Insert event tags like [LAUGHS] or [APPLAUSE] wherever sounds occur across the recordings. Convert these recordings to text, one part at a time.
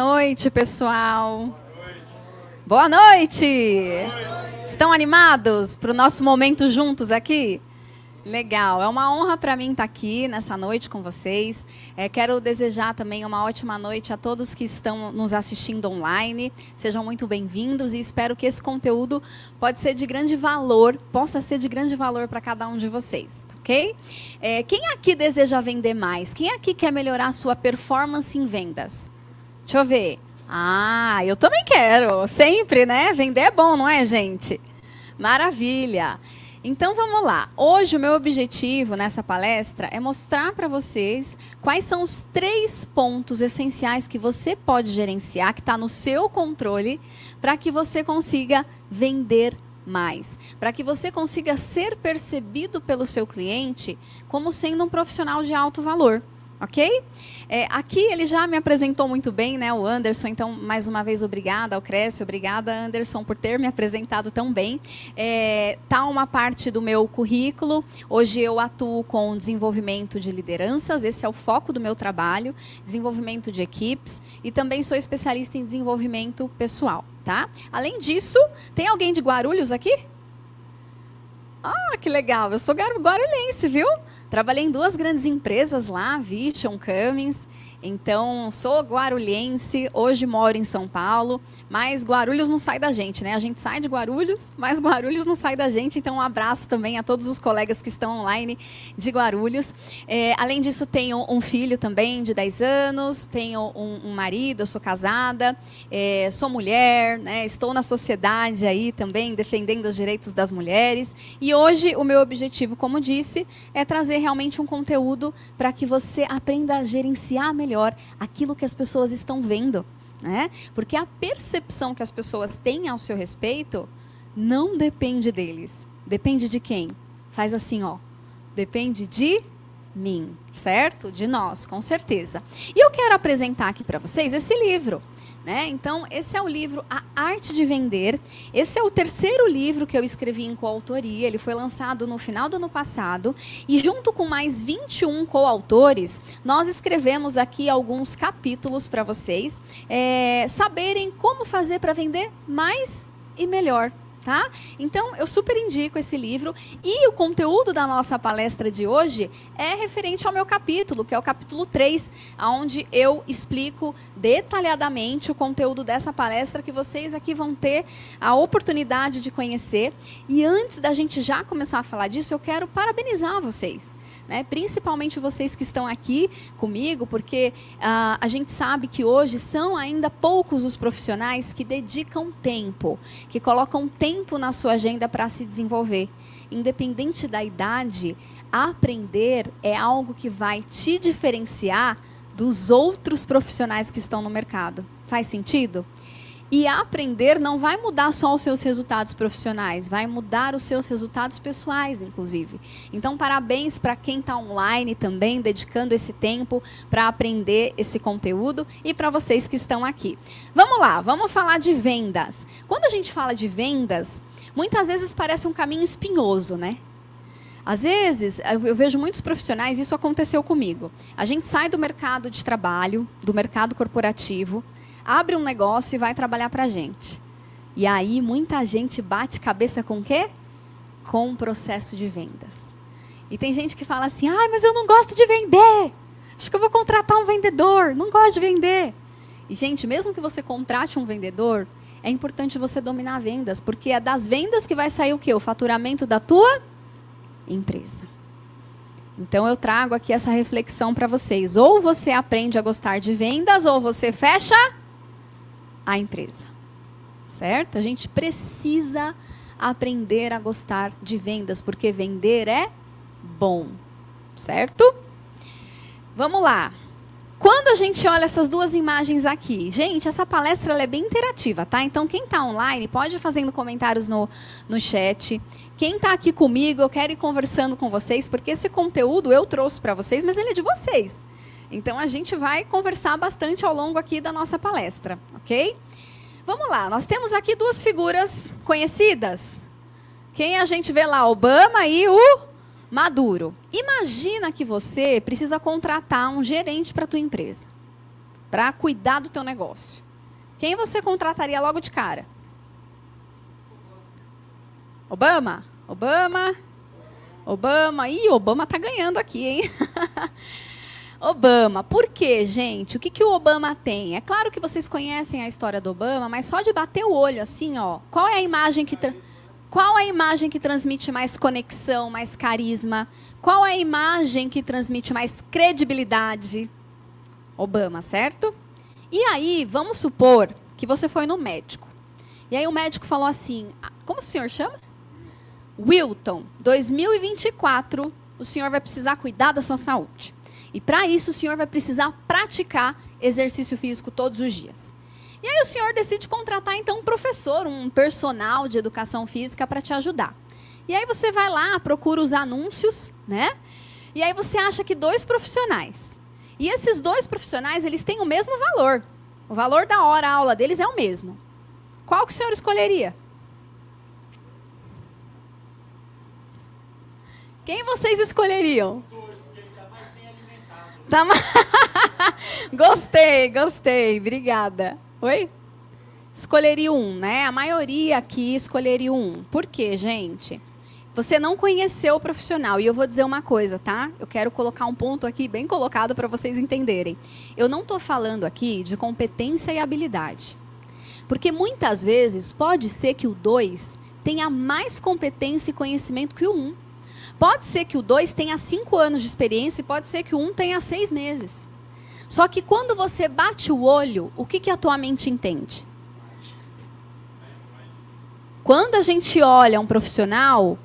Boa noite, pessoal. Boa noite. Estão animados para o nosso momento juntos aqui? Legal, é uma honra para mim estar aqui nessa noite com vocês. É, quero desejar também uma ótima noite a todos que estão nos assistindo online. Sejam muito bem-vindos e espero que esse conteúdo pode ser de grande valor, possa ser de grande valor para cada um de vocês, ok? É, quem aqui deseja vender mais? Quem aqui quer melhorar a sua performance em vendas? Deixa eu ver. Ah, eu também quero, sempre, né? Vender é bom, não é, gente? Maravilha. Então vamos lá. Hoje o meu objetivo nessa palestra é mostrar para vocês quais são os três pontos essenciais que você pode gerenciar, que está no seu controle, para que você consiga vender mais, para que você consiga ser percebido pelo seu cliente como sendo um profissional de alto valor ok? É, aqui ele já me apresentou muito bem, né, o Anderson, então, mais uma vez, obrigada ao Cresce, obrigada, Anderson, por ter me apresentado tão bem. É, tá uma parte do meu currículo, hoje eu atuo com desenvolvimento de lideranças, esse é o foco do meu trabalho, desenvolvimento de equipes, e também sou especialista em desenvolvimento pessoal, tá? Além disso, tem alguém de Guarulhos aqui? Ah, que legal, eu sou guarulhense, viu? Trabalhei em duas grandes empresas lá, Vision, Cummins, então, sou guarulhense, hoje moro em São Paulo, mas Guarulhos não sai da gente, né? A gente sai de Guarulhos, mas Guarulhos não sai da gente. Então, um abraço também a todos os colegas que estão online de Guarulhos. É, além disso, tenho um filho também de 10 anos, tenho um, um marido, sou casada, é, sou mulher, né? estou na sociedade aí também defendendo os direitos das mulheres. E hoje, o meu objetivo, como disse, é trazer realmente um conteúdo para que você aprenda a gerenciar melhor aquilo que as pessoas estão vendo. Né? Porque a percepção que as pessoas têm ao seu respeito não depende deles. Depende de quem? Faz assim, ó. Depende de mim, certo? De nós, com certeza. E eu quero apresentar aqui para vocês esse livro. Né? Então, esse é o livro A Arte de Vender. Esse é o terceiro livro que eu escrevi em coautoria. Ele foi lançado no final do ano passado. E junto com mais 21 coautores, nós escrevemos aqui alguns capítulos para vocês é, saberem como fazer para vender mais e melhor tá? Então, eu super indico esse livro e o conteúdo da nossa palestra de hoje é referente ao meu capítulo, que é o capítulo 3, onde eu explico detalhadamente o conteúdo dessa palestra que vocês aqui vão ter a oportunidade de conhecer. E antes da gente já começar a falar disso, eu quero parabenizar vocês né? principalmente vocês que estão aqui comigo, porque uh, a gente sabe que hoje são ainda poucos os profissionais que dedicam tempo, que colocam tempo na sua agenda para se desenvolver. Independente da idade, aprender é algo que vai te diferenciar dos outros profissionais que estão no mercado. Faz sentido? E aprender não vai mudar só os seus resultados profissionais, vai mudar os seus resultados pessoais, inclusive. Então, parabéns para quem está online também, dedicando esse tempo para aprender esse conteúdo e para vocês que estão aqui. Vamos lá, vamos falar de vendas. Quando a gente fala de vendas, muitas vezes parece um caminho espinhoso, né? Às vezes, eu vejo muitos profissionais, isso aconteceu comigo. A gente sai do mercado de trabalho, do mercado corporativo, abre um negócio e vai trabalhar para a gente. E aí muita gente bate cabeça com o quê? Com o processo de vendas. E tem gente que fala assim: ah, mas eu não gosto de vender. Acho que eu vou contratar um vendedor. Não gosto de vender. E, gente, mesmo que você contrate um vendedor, é importante você dominar vendas, porque é das vendas que vai sair o quê? O faturamento da tua empresa. Então eu trago aqui essa reflexão para vocês. Ou você aprende a gostar de vendas, ou você fecha a empresa. Certo? A gente precisa aprender a gostar de vendas, porque vender é bom. Certo? Vamos lá. Quando a gente olha essas duas imagens aqui, gente, essa palestra é bem interativa, tá? Então, quem está online pode ir fazendo comentários no, no chat. Quem está aqui comigo, eu quero ir conversando com vocês, porque esse conteúdo eu trouxe para vocês, mas ele é de vocês. Então a gente vai conversar bastante ao longo aqui da nossa palestra, ok? Vamos lá, nós temos aqui duas figuras conhecidas. Quem a gente vê lá? Obama e o Maduro. Imagina que você precisa contratar um gerente para a tua empresa. para cuidar do teu negócio? Quem você contrataria logo de cara? Obama? Obama? Obama? Ih, Obama tá ganhando aqui, hein? [LAUGHS] Obama. Por quê, gente? O que, que o Obama tem? É claro que vocês conhecem a história do Obama, mas só de bater o olho assim, ó. Qual é a imagem que qual a imagem que transmite mais conexão, mais carisma? Qual a imagem que transmite mais credibilidade? Obama, certo? E aí, vamos supor que você foi no médico. E aí o médico falou assim: ah, como o senhor chama? Wilton, 2024, o senhor vai precisar cuidar da sua saúde. E para isso, o senhor vai precisar praticar exercício físico todos os dias. E aí o senhor decide contratar então um professor, um personal de educação física para te ajudar. E aí você vai lá, procura os anúncios, né? E aí você acha que dois profissionais. E esses dois profissionais, eles têm o mesmo valor. O valor da hora aula deles é o mesmo. Qual que o senhor escolheria? Quem vocês escolheriam? Está mais [LAUGHS] gostei, gostei. Obrigada. Oi? Escolheria um, né? A maioria aqui escolheria um. Por quê, gente? Você não conheceu o profissional. E eu vou dizer uma coisa, tá? Eu quero colocar um ponto aqui bem colocado para vocês entenderem. Eu não estou falando aqui de competência e habilidade. Porque muitas vezes pode ser que o 2 tenha mais competência e conhecimento que o 1. Um. Pode ser que o 2 tenha 5 anos de experiência e pode ser que o 1 um tenha 6 meses. Só que quando você bate o olho, o que, que a tua mente entende? Quando a gente olha um profissional,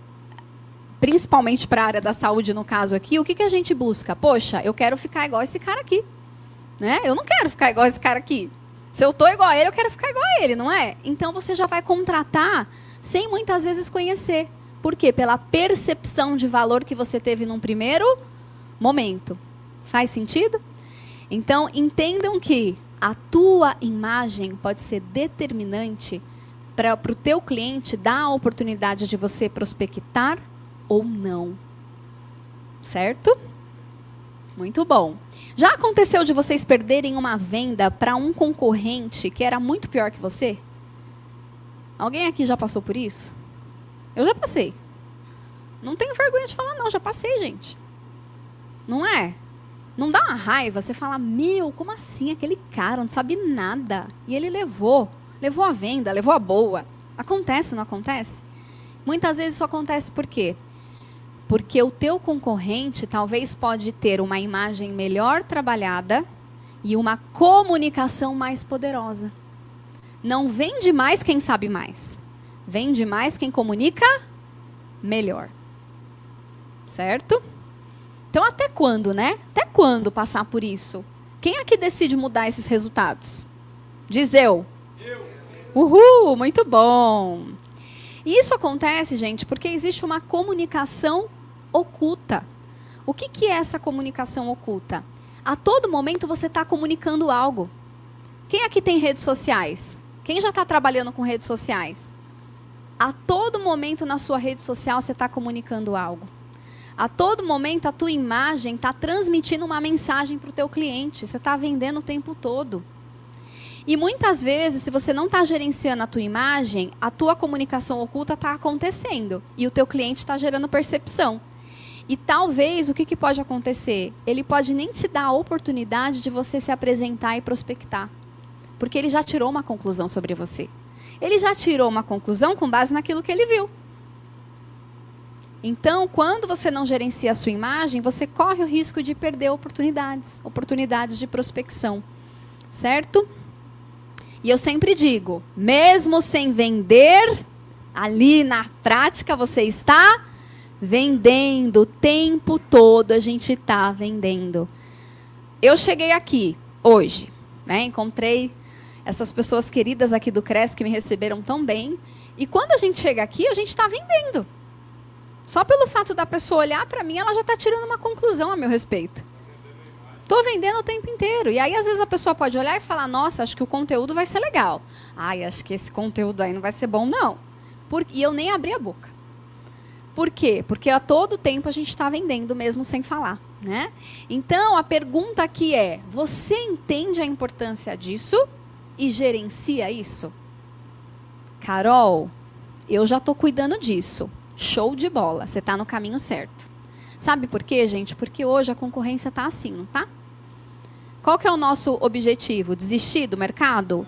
principalmente para a área da saúde, no caso aqui, o que, que a gente busca? Poxa, eu quero ficar igual esse cara aqui. Né? Eu não quero ficar igual esse cara aqui. Se eu estou igual a ele, eu quero ficar igual a ele, não é? Então você já vai contratar sem muitas vezes conhecer. Por quê? Pela percepção de valor que você teve num primeiro momento. Faz sentido? Então, entendam que a tua imagem pode ser determinante para o teu cliente dar a oportunidade de você prospectar ou não. Certo? Muito bom. Já aconteceu de vocês perderem uma venda para um concorrente que era muito pior que você? Alguém aqui já passou por isso? Eu já passei. Não tenho vergonha de falar, não, já passei, gente. Não é? Não dá uma raiva você falar, meu, como assim? Aquele cara não sabe nada. E ele levou. Levou a venda, levou a boa. Acontece, não acontece? Muitas vezes isso acontece por quê? Porque o teu concorrente talvez pode ter uma imagem melhor trabalhada e uma comunicação mais poderosa. Não vende mais quem sabe mais. Vende mais quem comunica melhor. Certo? Então, até quando, né? Até quando passar por isso? Quem é que decide mudar esses resultados? Diz eu. Eu. Uhul, muito bom. E isso acontece, gente, porque existe uma comunicação oculta. O que, que é essa comunicação oculta? A todo momento você está comunicando algo. Quem aqui tem redes sociais? Quem já está trabalhando com redes sociais? A todo momento na sua rede social você está comunicando algo. A todo momento a tua imagem está transmitindo uma mensagem para o teu cliente. Você está vendendo o tempo todo. E muitas vezes, se você não está gerenciando a tua imagem, a tua comunicação oculta está acontecendo e o teu cliente está gerando percepção. E talvez o que, que pode acontecer? Ele pode nem te dar a oportunidade de você se apresentar e prospectar, porque ele já tirou uma conclusão sobre você ele já tirou uma conclusão com base naquilo que ele viu. Então, quando você não gerencia a sua imagem, você corre o risco de perder oportunidades, oportunidades de prospecção. Certo? E eu sempre digo, mesmo sem vender, ali na prática você está vendendo o tempo todo, a gente está vendendo. Eu cheguei aqui hoje, né? Encontrei essas pessoas queridas aqui do CRES que me receberam tão bem. E quando a gente chega aqui, a gente está vendendo. Só pelo fato da pessoa olhar para mim, ela já está tirando uma conclusão a meu respeito. Estou vendendo o tempo inteiro. E aí, às vezes, a pessoa pode olhar e falar: Nossa, acho que o conteúdo vai ser legal. Ai, acho que esse conteúdo aí não vai ser bom, não. Por... E eu nem abri a boca. Por quê? Porque a todo tempo a gente está vendendo mesmo sem falar. Né? Então, a pergunta aqui é: você entende a importância disso e gerencia isso? Carol, eu já estou cuidando disso. Show de bola, você está no caminho certo. Sabe por quê, gente? Porque hoje a concorrência está assim, não tá? Qual que é o nosso objetivo? Desistir do mercado?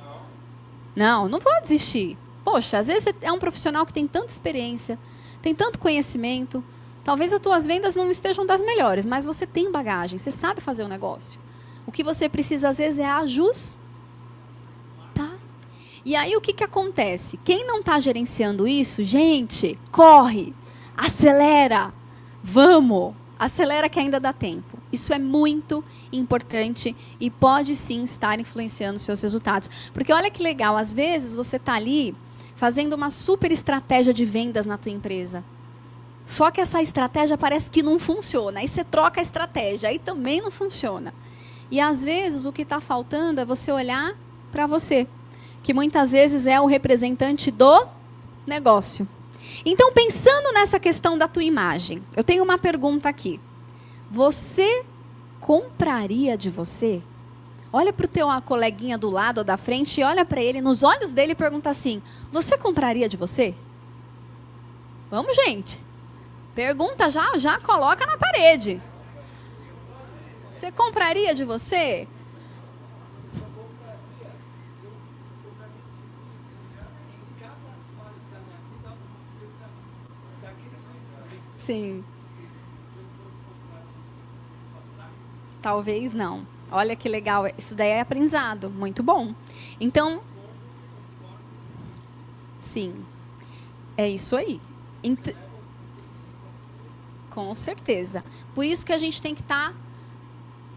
Não, não vou desistir. Poxa, às vezes é um profissional que tem tanta experiência, tem tanto conhecimento, Talvez as tuas vendas não estejam das melhores, mas você tem bagagem, você sabe fazer o negócio. O que você precisa às vezes é ajustar. E aí o que, que acontece? Quem não está gerenciando isso, gente, corre, acelera, vamos, acelera que ainda dá tempo. Isso é muito importante e pode sim estar influenciando seus resultados. Porque olha que legal, às vezes você está ali fazendo uma super estratégia de vendas na tua empresa. Só que essa estratégia parece que não funciona. Aí você troca a estratégia, aí também não funciona. E às vezes o que está faltando é você olhar para você, que muitas vezes é o representante do negócio. Então, pensando nessa questão da tua imagem, eu tenho uma pergunta aqui. Você compraria de você? Olha para o teu coleguinha do lado ou da frente e olha para ele nos olhos dele e pergunta assim: Você compraria de você? Vamos, gente. Pergunta já, já coloca na parede. Você compraria de você? Sim. Talvez não. Olha que legal. Isso daí é aprendizado. Muito bom. Então. Sim. É isso aí. Ent com certeza. Por isso que a gente tem que estar tá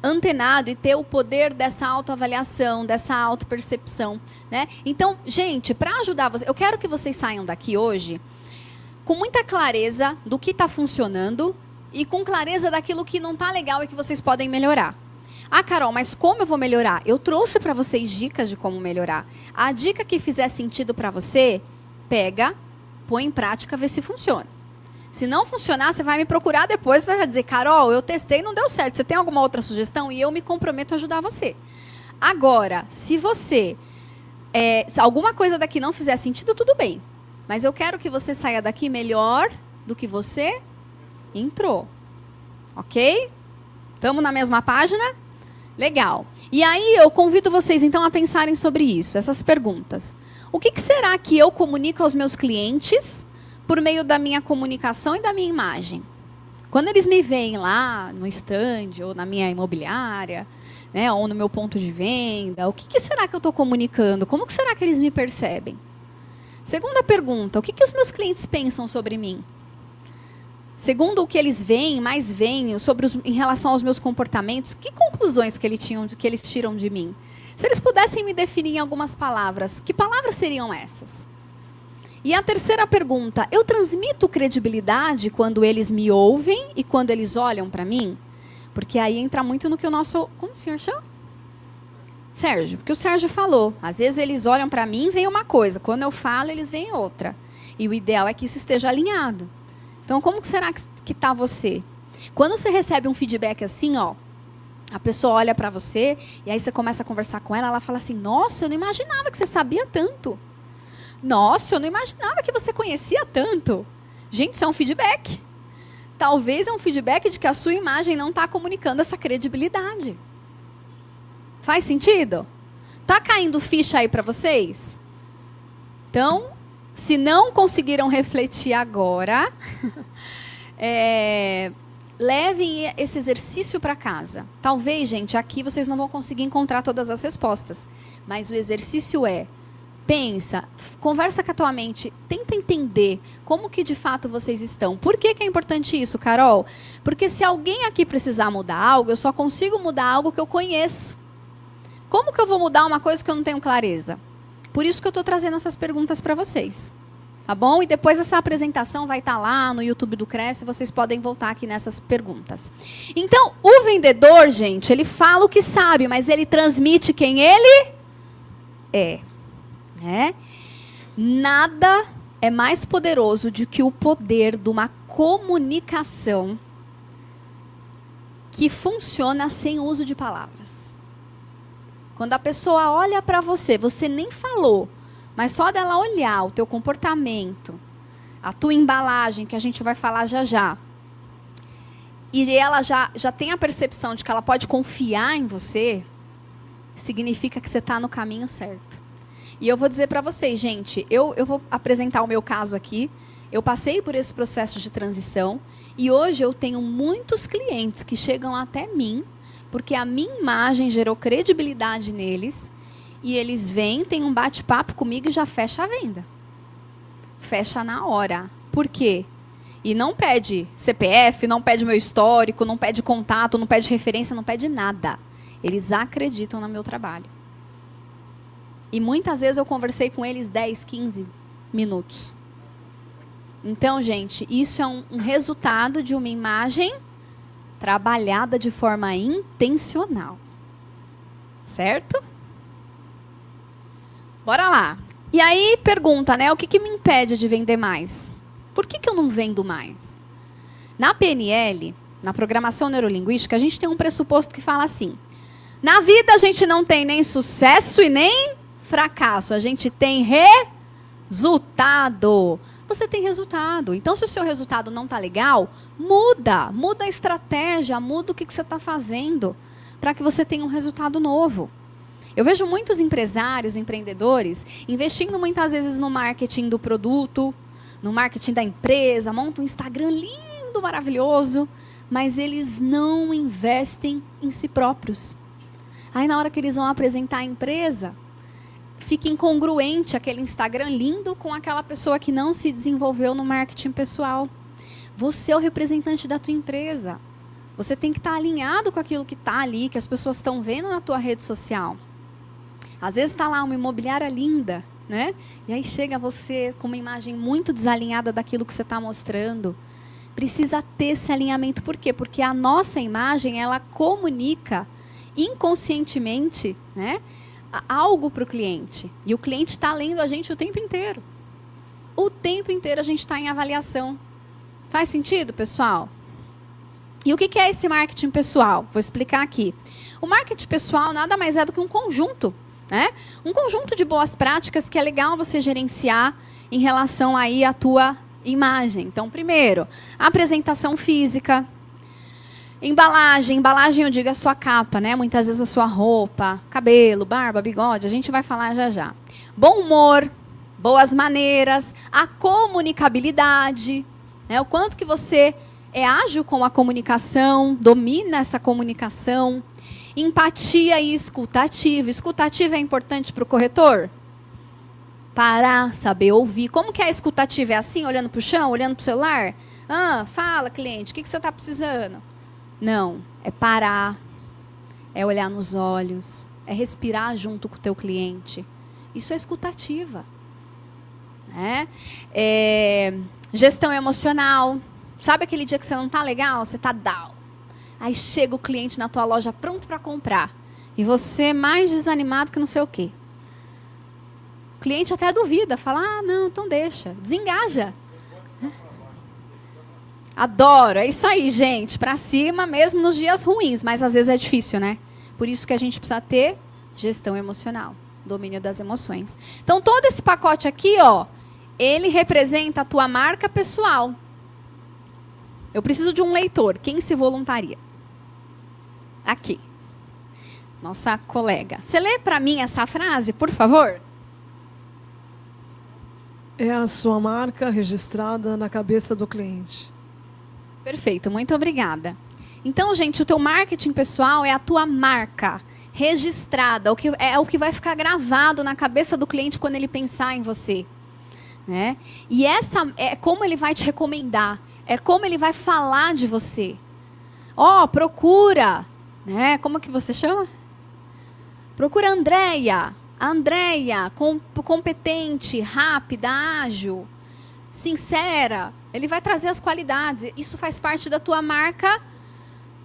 antenado e ter o poder dessa autoavaliação, dessa autopercepção, né? Então, gente, para ajudar vocês, eu quero que vocês saiam daqui hoje com muita clareza do que está funcionando e com clareza daquilo que não está legal e que vocês podem melhorar. Ah, Carol, mas como eu vou melhorar? Eu trouxe para vocês dicas de como melhorar. A dica que fizer sentido para você, pega, põe em prática, vê se funciona. Se não funcionar, você vai me procurar depois vai dizer, Carol, eu testei não deu certo. Você tem alguma outra sugestão? E eu me comprometo a ajudar você. Agora, se você. É, se alguma coisa daqui não fizer sentido, tudo bem. Mas eu quero que você saia daqui melhor do que você entrou. Ok? Estamos na mesma página? Legal. E aí eu convido vocês então a pensarem sobre isso, essas perguntas. O que, que será que eu comunico aos meus clientes por meio da minha comunicação e da minha imagem. Quando eles me veem lá no stand ou na minha imobiliária, né, ou no meu ponto de venda, o que, que será que eu estou comunicando? Como que será que eles me percebem? Segunda pergunta, o que, que os meus clientes pensam sobre mim? Segundo o que eles veem, mais veem sobre os, em relação aos meus comportamentos, que conclusões que, ele tinham, que eles tiram de mim? Se eles pudessem me definir em algumas palavras, que palavras seriam essas? E a terceira pergunta: eu transmito credibilidade quando eles me ouvem e quando eles olham para mim? Porque aí entra muito no que o nosso. Como o senhor chama? Sérgio, porque o Sérgio falou. Às vezes eles olham para mim e veem uma coisa, quando eu falo, eles veem outra. E o ideal é que isso esteja alinhado. Então, como será que está você? Quando você recebe um feedback assim, ó, a pessoa olha para você e aí você começa a conversar com ela, ela fala assim: Nossa, eu não imaginava que você sabia tanto. Nossa, eu não imaginava que você conhecia tanto. Gente, isso é um feedback. Talvez é um feedback de que a sua imagem não está comunicando essa credibilidade. Faz sentido? Tá caindo ficha aí para vocês? Então, se não conseguiram refletir agora, [LAUGHS] é, levem esse exercício para casa. Talvez, gente, aqui vocês não vão conseguir encontrar todas as respostas, mas o exercício é pensa, conversa com a tua mente, tenta entender como que de fato vocês estão. Por que, que é importante isso, Carol? Porque se alguém aqui precisar mudar algo, eu só consigo mudar algo que eu conheço. Como que eu vou mudar uma coisa que eu não tenho clareza? Por isso que eu estou trazendo essas perguntas para vocês. Tá bom? E depois essa apresentação vai estar tá lá no YouTube do Cresce, vocês podem voltar aqui nessas perguntas. Então, o vendedor, gente, ele fala o que sabe, mas ele transmite quem ele é. Né? Nada é mais poderoso do que o poder de uma comunicação que funciona sem uso de palavras. Quando a pessoa olha para você, você nem falou, mas só dela olhar o teu comportamento, a tua embalagem, que a gente vai falar já já, e ela já, já tem a percepção de que ela pode confiar em você, significa que você está no caminho certo. E eu vou dizer para vocês, gente, eu, eu vou apresentar o meu caso aqui. Eu passei por esse processo de transição e hoje eu tenho muitos clientes que chegam até mim porque a minha imagem gerou credibilidade neles e eles vêm, têm um bate-papo comigo e já fecha a venda. Fecha na hora. Por quê? E não pede CPF, não pede meu histórico, não pede contato, não pede referência, não pede nada. Eles acreditam no meu trabalho. E muitas vezes eu conversei com eles 10, 15 minutos. Então, gente, isso é um, um resultado de uma imagem trabalhada de forma intencional. Certo? Bora lá. E aí pergunta, né? O que, que me impede de vender mais? Por que, que eu não vendo mais? Na PNL, na programação neurolinguística, a gente tem um pressuposto que fala assim: na vida a gente não tem nem sucesso e nem fracasso, a gente tem resultado. Você tem resultado. Então, se o seu resultado não está legal, muda. Muda a estratégia, muda o que, que você está fazendo para que você tenha um resultado novo. Eu vejo muitos empresários, empreendedores, investindo muitas vezes no marketing do produto, no marketing da empresa, montam um Instagram lindo, maravilhoso, mas eles não investem em si próprios. Aí na hora que eles vão apresentar a empresa, fica incongruente aquele Instagram lindo com aquela pessoa que não se desenvolveu no marketing pessoal. Você é o representante da tua empresa. Você tem que estar alinhado com aquilo que está ali, que as pessoas estão vendo na tua rede social. Às vezes está lá uma imobiliária linda, né? E aí chega você com uma imagem muito desalinhada daquilo que você está mostrando. Precisa ter esse alinhamento. Por quê? Porque a nossa imagem, ela comunica inconscientemente, né? Algo para o cliente. E o cliente está lendo a gente o tempo inteiro. O tempo inteiro a gente está em avaliação. Faz sentido, pessoal? E o que é esse marketing pessoal? Vou explicar aqui. O marketing pessoal nada mais é do que um conjunto né? Um conjunto de boas práticas que é legal você gerenciar em relação aí à tua imagem. Então, primeiro, apresentação física, embalagem, embalagem eu digo a sua capa, né? Muitas vezes a sua roupa, cabelo, barba, bigode, a gente vai falar já já. Bom humor, boas maneiras, a comunicabilidade, né? O quanto que você é ágil com a comunicação, domina essa comunicação, Empatia e escutativa. Escutativa é importante para o corretor? Parar, saber ouvir. Como que é a escutativa? É assim, olhando para o chão, olhando para o celular? Ah, fala, cliente, o que, que você está precisando? Não, é parar, é olhar nos olhos, é respirar junto com o teu cliente. Isso é escutativa. Né? É, gestão emocional. Sabe aquele dia que você não está legal? Você está down. Aí chega o cliente na tua loja pronto para comprar. E você mais desanimado que não sei o quê. O cliente até duvida, fala: ah, não, então deixa. Desengaja. Adoro. É isso aí, gente. Para cima mesmo nos dias ruins, mas às vezes é difícil, né? Por isso que a gente precisa ter gestão emocional, domínio das emoções. Então todo esse pacote aqui, ó, ele representa a tua marca pessoal. Eu preciso de um leitor. Quem se voluntaria? aqui. Nossa colega. Você lê para mim essa frase, por favor? É a sua marca registrada na cabeça do cliente. Perfeito, muito obrigada. Então, gente, o teu marketing pessoal é a tua marca registrada, o que é o que vai ficar gravado na cabeça do cliente quando ele pensar em você. Né? E essa é como ele vai te recomendar, é como ele vai falar de você. Ó, oh, procura né? Como que você chama? Procura a Andréia. A Andréia, com, competente, rápida, ágil, sincera. Ele vai trazer as qualidades. Isso faz parte da tua marca.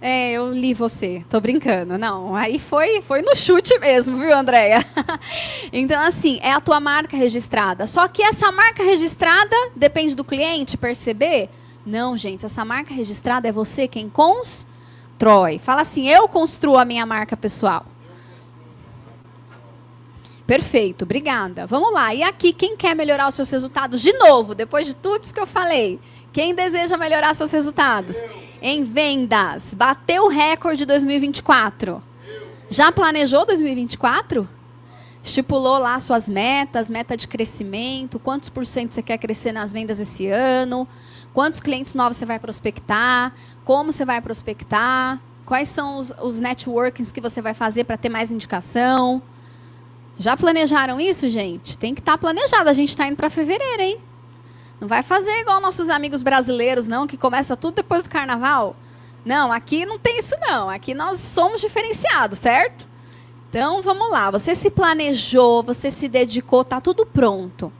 É, eu li você. Tô brincando. Não, aí foi, foi no chute mesmo, viu, Andréia? [LAUGHS] então, assim, é a tua marca registrada. Só que essa marca registrada depende do cliente perceber? Não, gente, essa marca registrada é você quem cons constrói. Fala assim: eu construo a minha marca pessoal. Perfeito, obrigada. Vamos lá. E aqui, quem quer melhorar os seus resultados? De novo, depois de tudo isso que eu falei. Quem deseja melhorar seus resultados? Em vendas. Bateu o recorde de 2024. Já planejou 2024? Estipulou lá suas metas, meta de crescimento, quantos por cento você quer crescer nas vendas esse ano, quantos clientes novos você vai prospectar, como você vai prospectar, quais são os, os networkings que você vai fazer para ter mais indicação. Já planejaram isso, gente? Tem que estar tá planejado. A gente está indo para fevereiro, hein? Não vai fazer igual nossos amigos brasileiros, não, que começa tudo depois do carnaval. Não, aqui não tem isso, não. Aqui nós somos diferenciados, certo? Então, vamos lá. Você se planejou, você se dedicou, tá tudo pronto.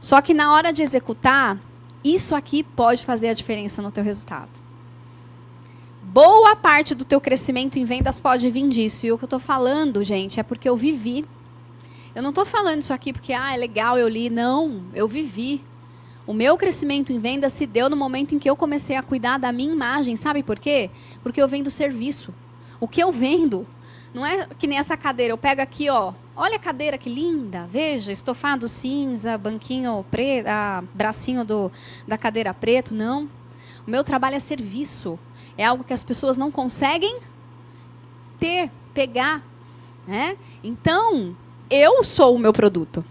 Só que na hora de executar, isso aqui pode fazer a diferença no teu resultado. Boa parte do teu crescimento em vendas pode vir disso. E o que eu estou falando, gente, é porque eu vivi eu não estou falando isso aqui porque ah, é legal, eu li. Não, eu vivi. O meu crescimento em venda se deu no momento em que eu comecei a cuidar da minha imagem. Sabe por quê? Porque eu vendo serviço. O que eu vendo não é que nem essa cadeira. Eu pego aqui, ó. Olha a cadeira que linda. Veja, estofado cinza, banquinho preto, ah, bracinho do, da cadeira preto. Não. O meu trabalho é serviço. É algo que as pessoas não conseguem ter, pegar. Né? Então, eu sou o meu produto.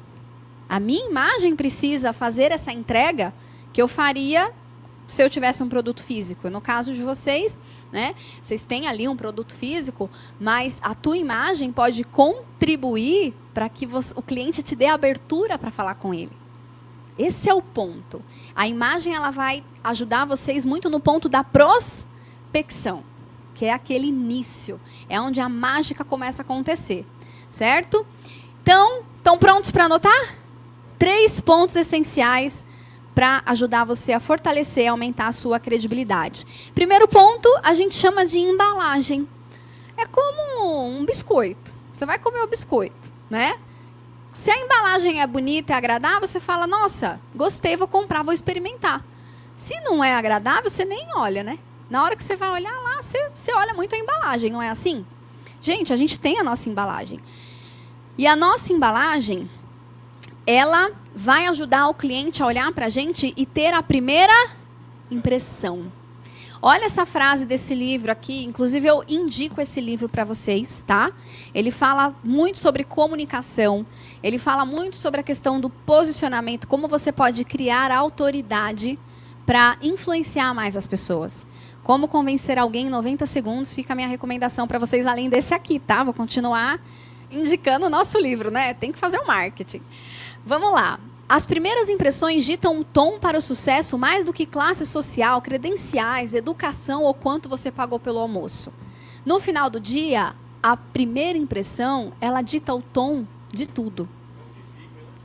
A minha imagem precisa fazer essa entrega que eu faria se eu tivesse um produto físico. No caso de vocês, né, vocês têm ali um produto físico, mas a tua imagem pode contribuir para que você, o cliente te dê abertura para falar com ele. Esse é o ponto. A imagem ela vai ajudar vocês muito no ponto da prospecção, que é aquele início, é onde a mágica começa a acontecer, certo? Então, estão prontos para anotar? Três pontos essenciais para ajudar você a fortalecer e aumentar a sua credibilidade. Primeiro ponto, a gente chama de embalagem. É como um biscoito. Você vai comer o biscoito, né? Se a embalagem é bonita e agradável, você fala: "Nossa, gostei, vou comprar, vou experimentar". Se não é agradável, você nem olha, né? Na hora que você vai olhar lá, você, você olha muito a embalagem, não é assim? Gente, a gente tem a nossa embalagem. E a nossa embalagem, ela vai ajudar o cliente a olhar para a gente e ter a primeira impressão. Olha essa frase desse livro aqui, inclusive eu indico esse livro para vocês, tá? Ele fala muito sobre comunicação, ele fala muito sobre a questão do posicionamento, como você pode criar autoridade para influenciar mais as pessoas. Como convencer alguém em 90 segundos, fica a minha recomendação para vocês, além desse aqui, tá? Vou continuar indicando o nosso livro, né? Tem que fazer o marketing. Vamos lá. As primeiras impressões ditam um tom para o sucesso mais do que classe social, credenciais, educação ou quanto você pagou pelo almoço. No final do dia, a primeira impressão, ela dita o tom de tudo.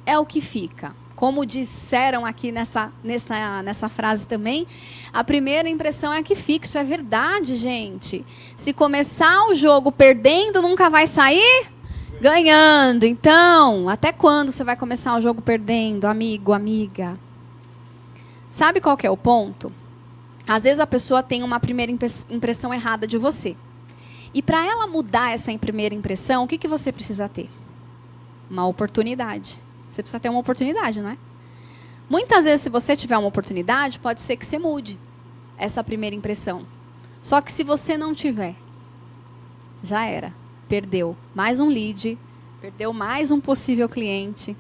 É o que fica. Como disseram aqui nessa, nessa, nessa frase também, a primeira impressão é que fixo. É verdade, gente. Se começar o jogo perdendo, nunca vai sair ganhando. Então, até quando você vai começar um jogo perdendo, amigo, amiga? Sabe qual é o ponto? Às vezes a pessoa tem uma primeira impressão errada de você. E para ela mudar essa primeira impressão, o que, que você precisa ter? Uma oportunidade. Você precisa ter uma oportunidade, não é? Muitas vezes, se você tiver uma oportunidade, pode ser que você mude essa primeira impressão. Só que se você não tiver, já era perdeu mais um lead, perdeu mais um possível cliente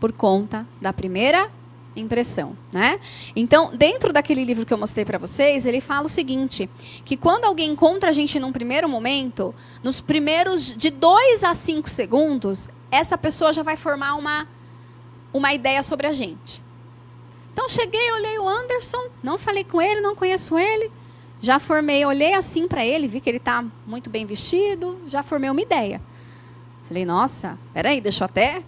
por conta da primeira impressão, né? Então, dentro daquele livro que eu mostrei para vocês, ele fala o seguinte, que quando alguém encontra a gente num primeiro momento, nos primeiros de dois a cinco segundos, essa pessoa já vai formar uma, uma ideia sobre a gente. Então, cheguei, olhei o Anderson, não falei com ele, não conheço ele, já formei, olhei assim para ele, vi que ele está muito bem vestido, já formei uma ideia. Falei, nossa, peraí, deixa eu até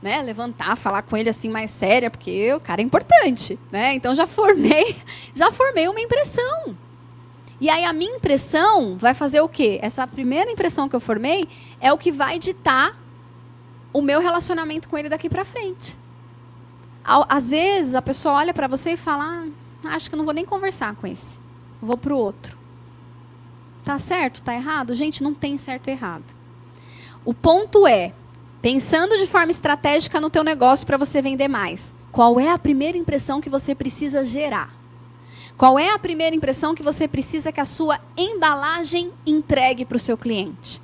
né, levantar, falar com ele assim mais séria, porque o cara é importante, né? Então já formei, [LAUGHS] já formei uma impressão. E aí a minha impressão vai fazer o quê? Essa primeira impressão que eu formei é o que vai ditar o meu relacionamento com ele daqui para frente. Às vezes a pessoa olha para você e fala: ah, acho que não vou nem conversar com esse vou para o outro. Tá certo, tá errado? Gente, não tem certo e errado. O ponto é, pensando de forma estratégica no teu negócio para você vender mais, qual é a primeira impressão que você precisa gerar? Qual é a primeira impressão que você precisa que a sua embalagem entregue para o seu cliente?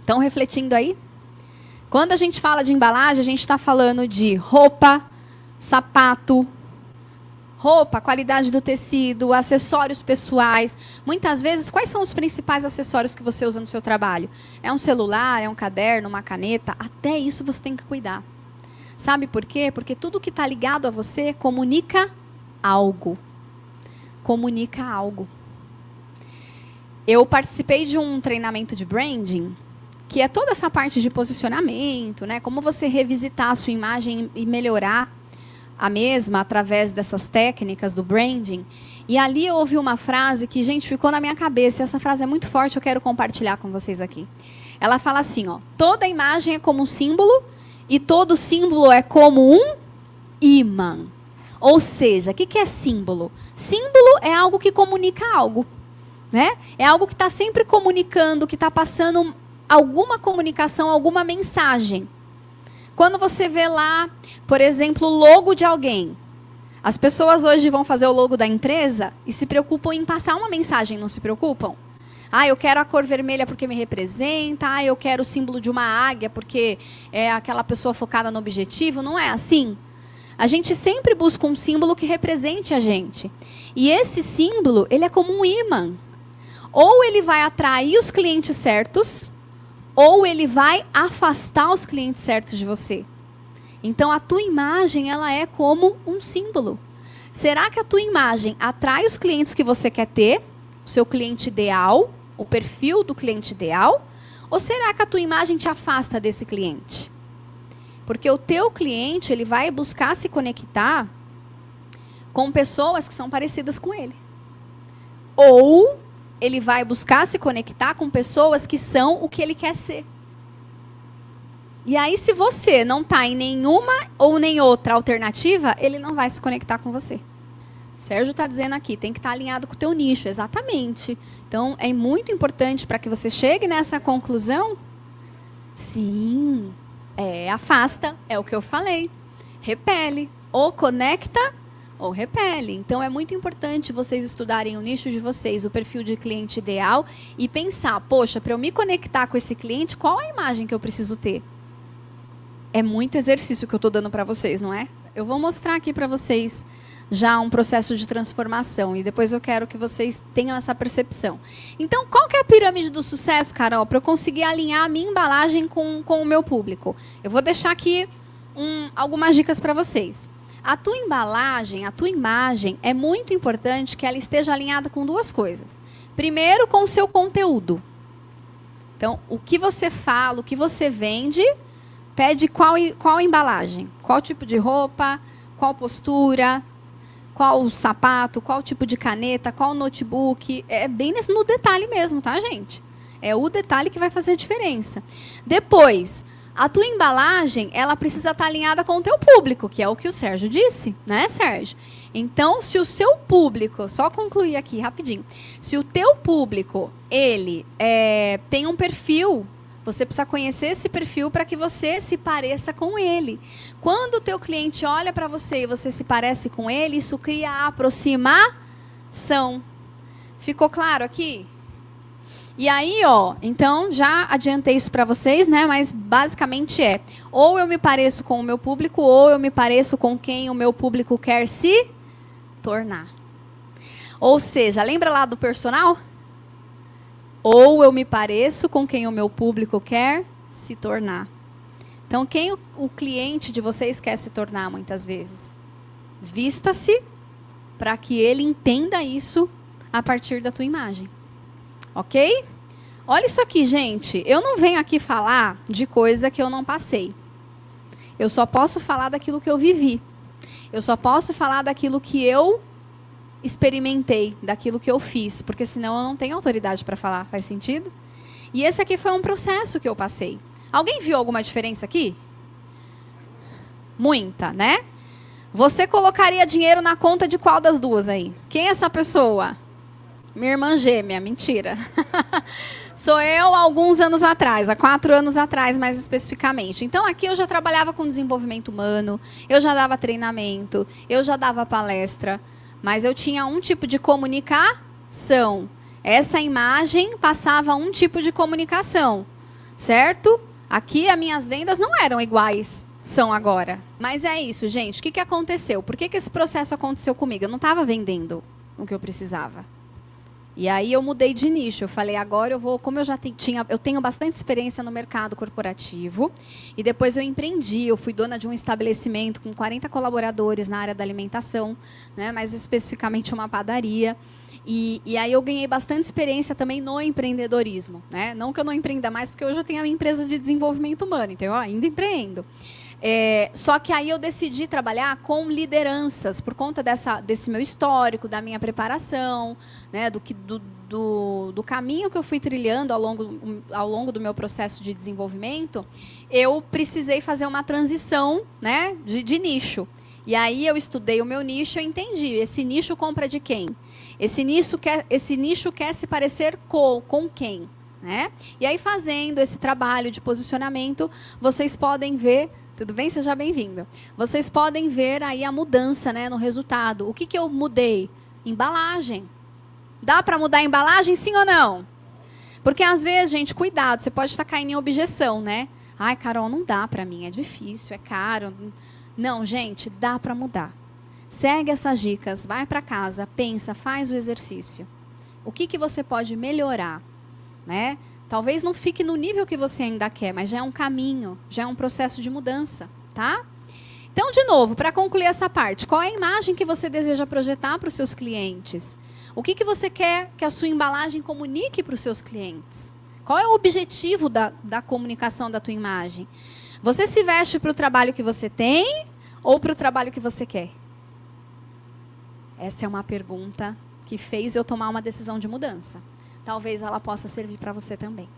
Estão refletindo aí? Quando a gente fala de embalagem, a gente está falando de roupa, sapato, roupa, qualidade do tecido, acessórios pessoais. Muitas vezes, quais são os principais acessórios que você usa no seu trabalho? É um celular, é um caderno, uma caneta? Até isso você tem que cuidar. Sabe por quê? Porque tudo que está ligado a você comunica algo. Comunica algo. Eu participei de um treinamento de branding, que é toda essa parte de posicionamento, né? Como você revisitar a sua imagem e melhorar a mesma através dessas técnicas do branding. E ali eu ouvi uma frase que, gente, ficou na minha cabeça. E essa frase é muito forte, eu quero compartilhar com vocês aqui. Ela fala assim, ó: toda imagem é como um símbolo e todo símbolo é como um imã. Ou seja, o que, que é símbolo? Símbolo é algo que comunica algo. Né? É algo que está sempre comunicando, que está passando alguma comunicação, alguma mensagem. Quando você vê lá, por exemplo, o logo de alguém, as pessoas hoje vão fazer o logo da empresa e se preocupam em passar uma mensagem, não se preocupam? Ah, eu quero a cor vermelha porque me representa. Ah, eu quero o símbolo de uma águia porque é aquela pessoa focada no objetivo. Não é assim? A gente sempre busca um símbolo que represente a gente. E esse símbolo, ele é como um imã. Ou ele vai atrair os clientes certos, ou ele vai afastar os clientes certos de você. Então a tua imagem, ela é como um símbolo. Será que a tua imagem atrai os clientes que você quer ter, o seu cliente ideal, o perfil do cliente ideal, ou será que a tua imagem te afasta desse cliente? Porque o teu cliente, ele vai buscar se conectar com pessoas que são parecidas com ele. Ou ele vai buscar se conectar com pessoas que são o que ele quer ser. E aí, se você não está em nenhuma ou nem outra alternativa, ele não vai se conectar com você. O Sérgio está dizendo aqui, tem que estar tá alinhado com o teu nicho, exatamente. Então, é muito importante para que você chegue nessa conclusão. Sim, é, afasta, é o que eu falei. Repele. Ou conecta ou repele. Então é muito importante vocês estudarem o nicho de vocês, o perfil de cliente ideal e pensar, poxa, para eu me conectar com esse cliente, qual a imagem que eu preciso ter? É muito exercício que eu estou dando para vocês, não é? Eu vou mostrar aqui para vocês já um processo de transformação e depois eu quero que vocês tenham essa percepção. Então, qual que é a pirâmide do sucesso, Carol, para eu conseguir alinhar a minha embalagem com, com o meu público? Eu vou deixar aqui um, algumas dicas para vocês. A tua embalagem, a tua imagem, é muito importante que ela esteja alinhada com duas coisas. Primeiro, com o seu conteúdo. Então, o que você fala, o que você vende, pede qual, qual embalagem, qual tipo de roupa, qual postura, qual sapato, qual tipo de caneta, qual notebook. É bem no detalhe mesmo, tá, gente? É o detalhe que vai fazer a diferença. Depois, a tua embalagem, ela precisa estar alinhada com o teu público, que é o que o Sérgio disse, né, Sérgio? Então, se o seu público, só concluir aqui rapidinho, se o teu público, ele é, tem um perfil, você precisa conhecer esse perfil para que você se pareça com ele. Quando o teu cliente olha para você e você se parece com ele, isso cria aproximação. Ficou claro aqui? E aí, ó, então já adiantei isso para vocês, né? Mas basicamente é: ou eu me pareço com o meu público, ou eu me pareço com quem o meu público quer se tornar. Ou seja, lembra lá do personal? Ou eu me pareço com quem o meu público quer se tornar. Então, quem o, o cliente de vocês quer se tornar muitas vezes? Vista-se para que ele entenda isso a partir da tua imagem. Ok? Olha isso aqui, gente. Eu não venho aqui falar de coisa que eu não passei. Eu só posso falar daquilo que eu vivi. Eu só posso falar daquilo que eu experimentei, daquilo que eu fiz, porque senão eu não tenho autoridade para falar. Faz sentido? E esse aqui foi um processo que eu passei. Alguém viu alguma diferença aqui? Muita, né? Você colocaria dinheiro na conta de qual das duas aí? Quem é essa pessoa? Minha irmã gêmea, mentira. [LAUGHS] Sou eu alguns anos atrás, há quatro anos atrás, mais especificamente. Então, aqui eu já trabalhava com desenvolvimento humano, eu já dava treinamento, eu já dava palestra, mas eu tinha um tipo de comunicação. Essa imagem passava um tipo de comunicação, certo? Aqui as minhas vendas não eram iguais, são agora. Mas é isso, gente. O que, que aconteceu? Por que, que esse processo aconteceu comigo? Eu não estava vendendo o que eu precisava. E aí eu mudei de nicho. Eu falei, agora eu vou, como eu já tinha, eu tenho bastante experiência no mercado corporativo, e depois eu empreendi, eu fui dona de um estabelecimento com 40 colaboradores na área da alimentação, né, mais especificamente uma padaria. E, e, aí eu ganhei bastante experiência também no empreendedorismo. Né? Não que eu não empreenda mais, porque hoje eu tenho a minha empresa de desenvolvimento humano, então eu ainda empreendo. É, só que aí eu decidi trabalhar com lideranças, por conta dessa, desse meu histórico, da minha preparação, né, do, que, do, do, do, caminho que eu fui trilhando ao longo, ao longo do meu processo de desenvolvimento, eu precisei fazer uma transição né, de, de nicho. E aí eu estudei o meu nicho e entendi. Esse nicho compra de quem? Esse nicho quer, esse nicho quer se parecer com, com quem? Né? E aí, fazendo esse trabalho de posicionamento, vocês podem ver tudo bem? Seja bem-vindo. Vocês podem ver aí a mudança né, no resultado. O que, que eu mudei? Embalagem. Dá para mudar a embalagem, sim ou não? Porque às vezes, gente, cuidado, você pode estar caindo em objeção, né? Ai, Carol, não dá para mim, é difícil, é caro. Não, gente, dá para mudar. Segue essas dicas, vai para casa, pensa, faz o exercício. O que, que você pode melhorar, né? Talvez não fique no nível que você ainda quer, mas já é um caminho, já é um processo de mudança, tá? Então, de novo, para concluir essa parte, qual é a imagem que você deseja projetar para os seus clientes? O que, que você quer que a sua embalagem comunique para os seus clientes? Qual é o objetivo da, da comunicação da tua imagem? Você se veste para o trabalho que você tem ou para o trabalho que você quer? Essa é uma pergunta que fez eu tomar uma decisão de mudança talvez ela possa servir para você também.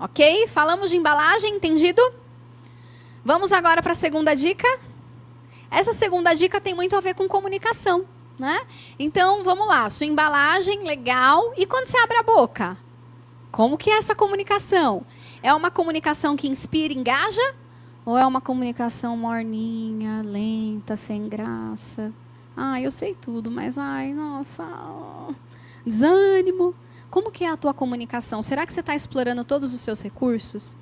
Ok? Falamos de embalagem, entendido? Vamos agora para a segunda dica. Essa segunda dica tem muito a ver com comunicação, né? Então, vamos lá. Sua embalagem, legal. E quando você abre a boca? Como que é essa comunicação? É uma comunicação que inspira, engaja? Ou é uma comunicação morninha, lenta, sem graça? Ah, eu sei tudo, mas ai, nossa desânimo. Como que é a tua comunicação? Será que você está explorando todos os seus recursos?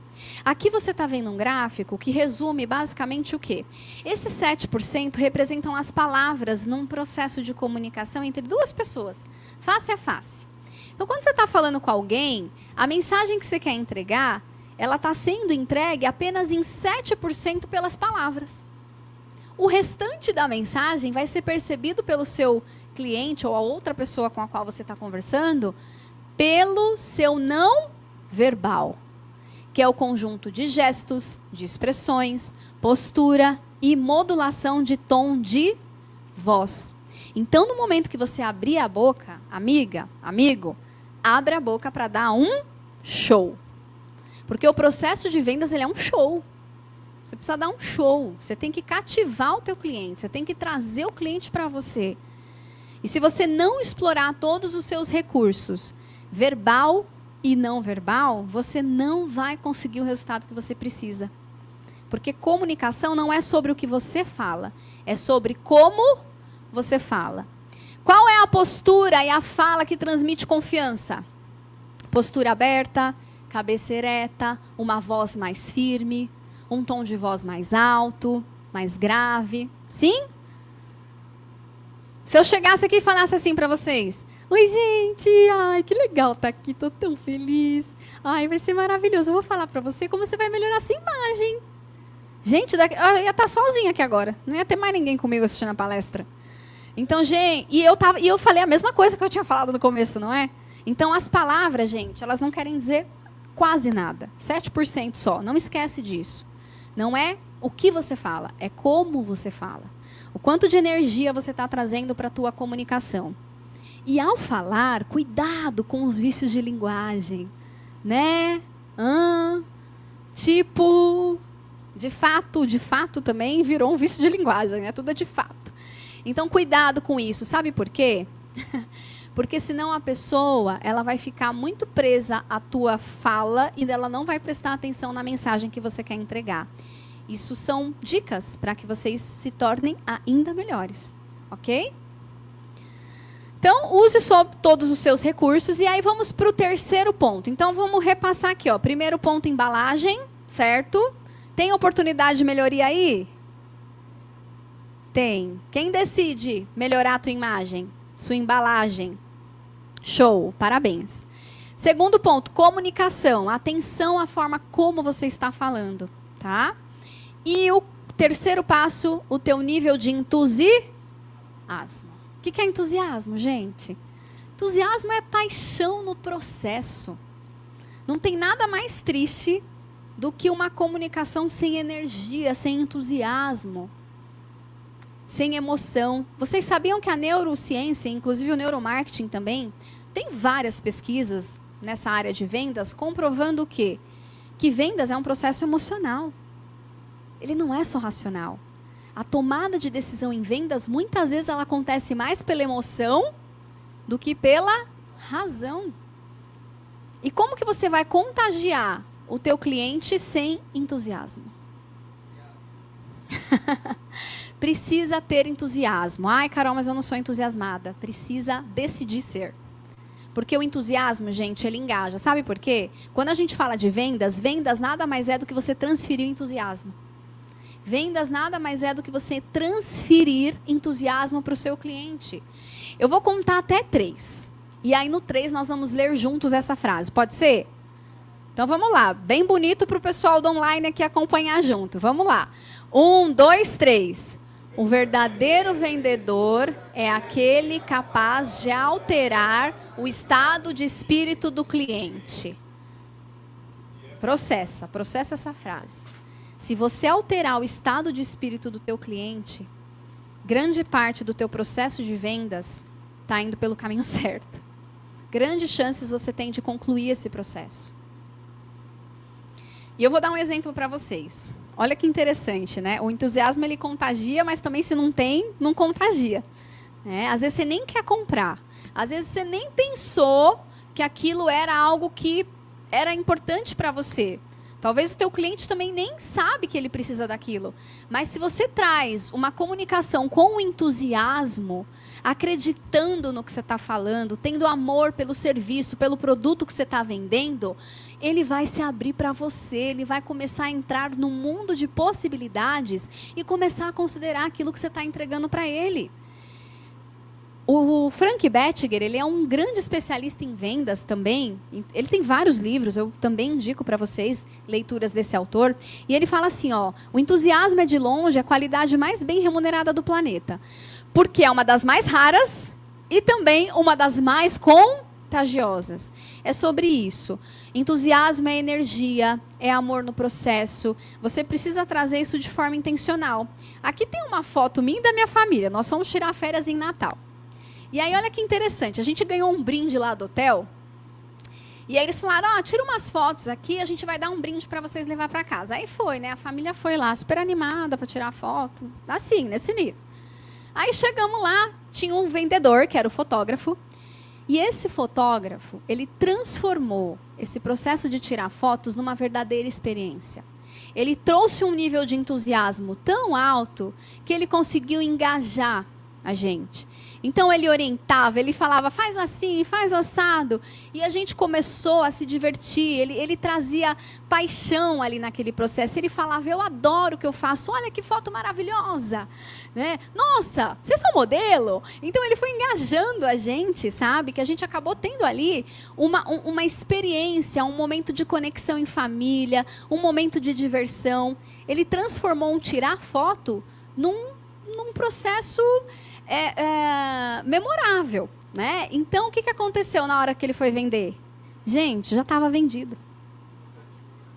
Aqui você está vendo um gráfico que resume basicamente o quê? Esses 7% representam as palavras num processo de comunicação entre duas pessoas, face a face. Então, quando você está falando com alguém, a mensagem que você quer entregar, ela está sendo entregue apenas em 7% pelas palavras. O restante da mensagem vai ser percebido pelo seu cliente ou a outra pessoa com a qual você está conversando pelo seu não verbal, que é o conjunto de gestos, de expressões, postura e modulação de tom de voz. Então, no momento que você abrir a boca, amiga, amigo, abre a boca para dar um show. Porque o processo de vendas ele é um show. Você precisa dar um show. Você tem que cativar o teu cliente. Você tem que trazer o cliente para você. E se você não explorar todos os seus recursos, verbal e não verbal, você não vai conseguir o resultado que você precisa. Porque comunicação não é sobre o que você fala, é sobre como você fala. Qual é a postura e a fala que transmite confiança? Postura aberta, cabeça ereta, uma voz mais firme, um tom de voz mais alto, mais grave. Sim? Se eu chegasse aqui e falasse assim para vocês: Oi, gente, ai, que legal tá aqui, tô tão feliz. Ai, vai ser maravilhoso. Eu vou falar para você como você vai melhorar a sua imagem. Gente, daqui, eu ia estar tá sozinha aqui agora. Não ia ter mais ninguém comigo assistindo a palestra. Então, gente, e eu, tava, e eu falei a mesma coisa que eu tinha falado no começo, não é? Então, as palavras, gente, elas não querem dizer quase nada. 7% só. Não esquece disso. Não é o que você fala, é como você fala. O quanto de energia você está trazendo para a tua comunicação. E ao falar, cuidado com os vícios de linguagem. Né? Ah, tipo, de fato, de fato também virou um vício de linguagem, né? Tudo é de fato. Então, cuidado com isso. Sabe por quê? [LAUGHS] Porque senão a pessoa, ela vai ficar muito presa à tua fala e ela não vai prestar atenção na mensagem que você quer entregar. Isso são dicas para que vocês se tornem ainda melhores, ok? Então, use só todos os seus recursos e aí vamos para o terceiro ponto. Então, vamos repassar aqui, ó. Primeiro ponto, embalagem, certo? Tem oportunidade de melhoria aí? Tem. Quem decide melhorar a tua imagem? Sua embalagem. Show, parabéns. Segundo ponto, comunicação. Atenção à forma como você está falando, tá? E o terceiro passo, o teu nível de entusiasmo. O que é entusiasmo, gente? Entusiasmo é paixão no processo. Não tem nada mais triste do que uma comunicação sem energia, sem entusiasmo, sem emoção. Vocês sabiam que a neurociência, inclusive o neuromarketing também, tem várias pesquisas nessa área de vendas comprovando o quê? Que vendas é um processo emocional. Ele não é só racional. A tomada de decisão em vendas, muitas vezes, ela acontece mais pela emoção do que pela razão. E como que você vai contagiar o teu cliente sem entusiasmo. [LAUGHS] Precisa ter entusiasmo. Ai, Carol, mas eu não sou entusiasmada. Precisa decidir ser. Porque o entusiasmo, gente, ele engaja. Sabe por quê? Quando a gente fala de vendas, vendas nada mais é do que você transferir entusiasmo. Vendas nada mais é do que você transferir entusiasmo para o seu cliente. Eu vou contar até três. E aí no três nós vamos ler juntos essa frase. Pode ser? Então vamos lá, bem bonito para o pessoal do online aqui acompanhar junto. Vamos lá. Um, dois, três. O verdadeiro vendedor é aquele capaz de alterar o estado de espírito do cliente. Processa, processa essa frase. Se você alterar o estado de espírito do teu cliente, grande parte do teu processo de vendas está indo pelo caminho [LAUGHS] certo. Grandes chances você tem de concluir esse processo. E eu vou dar um exemplo para vocês. Olha que interessante, né? O entusiasmo ele contagia, mas também se não tem, não contagia. Né? Às vezes você nem quer comprar. Às vezes você nem pensou que aquilo era algo que era importante para você. Talvez o teu cliente também nem sabe que ele precisa daquilo. Mas se você traz uma comunicação com entusiasmo, acreditando no que você está falando, tendo amor pelo serviço, pelo produto que você está vendendo, ele vai se abrir para você, ele vai começar a entrar no mundo de possibilidades e começar a considerar aquilo que você está entregando para ele. O Frank Bettiger, ele é um grande especialista em vendas também. Ele tem vários livros, eu também indico para vocês leituras desse autor. E ele fala assim, ó, o entusiasmo é de longe a qualidade mais bem remunerada do planeta, porque é uma das mais raras e também uma das mais contagiosas. É sobre isso. Entusiasmo é energia, é amor no processo. Você precisa trazer isso de forma intencional. Aqui tem uma foto minha e da minha família. Nós fomos tirar férias em Natal. E aí, olha que interessante. A gente ganhou um brinde lá do hotel. E aí eles falaram, ó, oh, tira umas fotos aqui, a gente vai dar um brinde para vocês levar para casa. Aí foi, né? A família foi lá, super animada para tirar foto. Assim, nesse nível. Aí chegamos lá, tinha um vendedor, que era o fotógrafo. E esse fotógrafo, ele transformou esse processo de tirar fotos numa verdadeira experiência. Ele trouxe um nível de entusiasmo tão alto que ele conseguiu engajar a gente. Então ele orientava, ele falava, faz assim, faz assado. E a gente começou a se divertir. Ele, ele trazia paixão ali naquele processo. Ele falava, eu adoro o que eu faço. Olha que foto maravilhosa. Né? Nossa, vocês são modelo? Então ele foi engajando a gente, sabe? Que a gente acabou tendo ali uma, um, uma experiência, um momento de conexão em família, um momento de diversão. Ele transformou um tirar foto num, num processo é, é, memorável. Né? Então, o que, que aconteceu na hora que ele foi vender? Gente, já estava vendido.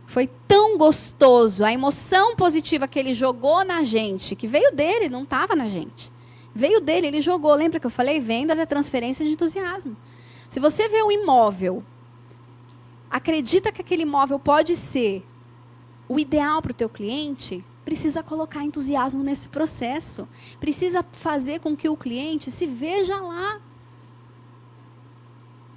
Foi tão gostoso, a emoção positiva que ele jogou na gente, que veio dele, não estava na gente. Veio dele, ele jogou. Lembra que eu falei? Vendas é transferência de entusiasmo. Se você vê um imóvel, acredita que aquele imóvel pode ser o ideal para o teu cliente, precisa colocar entusiasmo nesse processo. Precisa fazer com que o cliente se veja lá.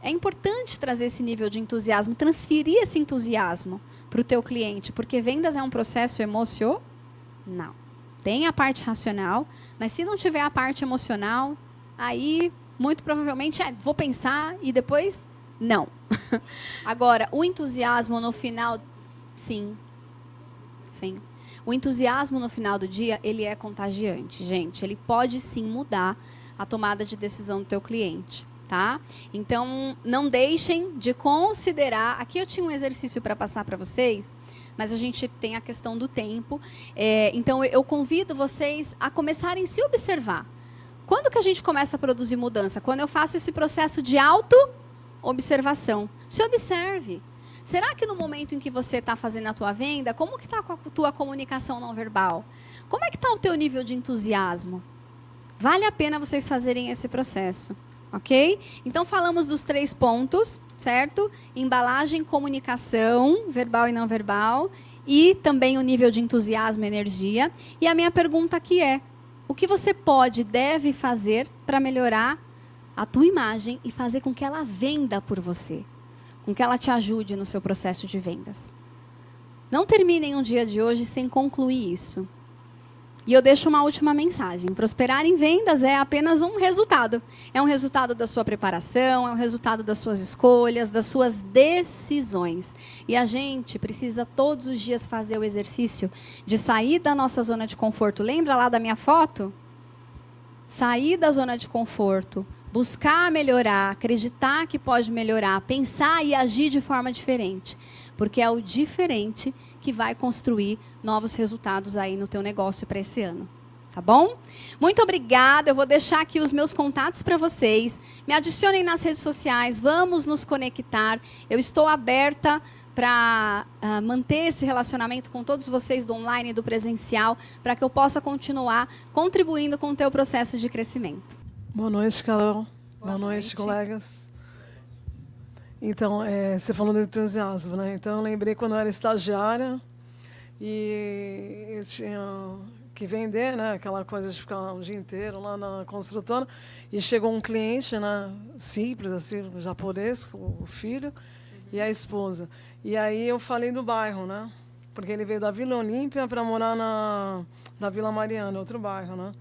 É importante trazer esse nível de entusiasmo, transferir esse entusiasmo para o teu cliente, porque vendas é um processo emocional. Tem a parte racional, mas se não tiver a parte emocional, aí muito provavelmente é, vou pensar e depois não. [LAUGHS] Agora, o entusiasmo no final, sim, sim. O entusiasmo no final do dia, ele é contagiante, gente. Ele pode sim mudar a tomada de decisão do teu cliente tá? Então, não deixem de considerar. Aqui eu tinha um exercício para passar para vocês, mas a gente tem a questão do tempo. É, então, eu convido vocês a começarem a se observar. Quando que a gente começa a produzir mudança? Quando eu faço esse processo de auto-observação. Se observe. Será que no momento em que você está fazendo a tua venda, como que está a tua comunicação não verbal? Como é que está o teu nível de entusiasmo? Vale a pena vocês fazerem esse processo ok? Então falamos dos três pontos, certo? Embalagem, comunicação, verbal e não verbal, e também o nível de entusiasmo e energia. E a minha pergunta aqui é: o que você pode, deve fazer para melhorar a tua imagem e fazer com que ela venda por você, com que ela te ajude no seu processo de vendas? Não terminem um dia de hoje sem concluir isso. E eu deixo uma última mensagem. Prosperar em vendas é apenas um resultado. É um resultado da sua preparação, é um resultado das suas escolhas, das suas decisões. E a gente precisa todos os dias fazer o exercício de sair da nossa zona de conforto. Lembra lá da minha foto? Sair da zona de conforto, buscar melhorar, acreditar que pode melhorar, pensar e agir de forma diferente, porque é o diferente que vai construir novos resultados aí no teu negócio para esse ano. Tá bom? Muito obrigada. Eu vou deixar aqui os meus contatos para vocês. Me adicionem nas redes sociais. Vamos nos conectar. Eu estou aberta para uh, ah, manter esse relacionamento com todos vocês do online e do presencial, para que eu possa continuar contribuindo com o teu processo de crescimento. Boa noite, Carol. Boa, Boa noite, noite, colegas. Então, é, você falou do entusiasmo, né? Então, eu lembrei quando eu era estagiária e eu tinha que vender, né? Aquela coisa de ficar um dia inteiro lá na construtora. E chegou um cliente, né? Simples, assim, japonês, o filho e a esposa. E aí eu falei do bairro, né? Porque ele veio da Vila Olímpia para morar na, na Vila Mariana, outro bairro, né?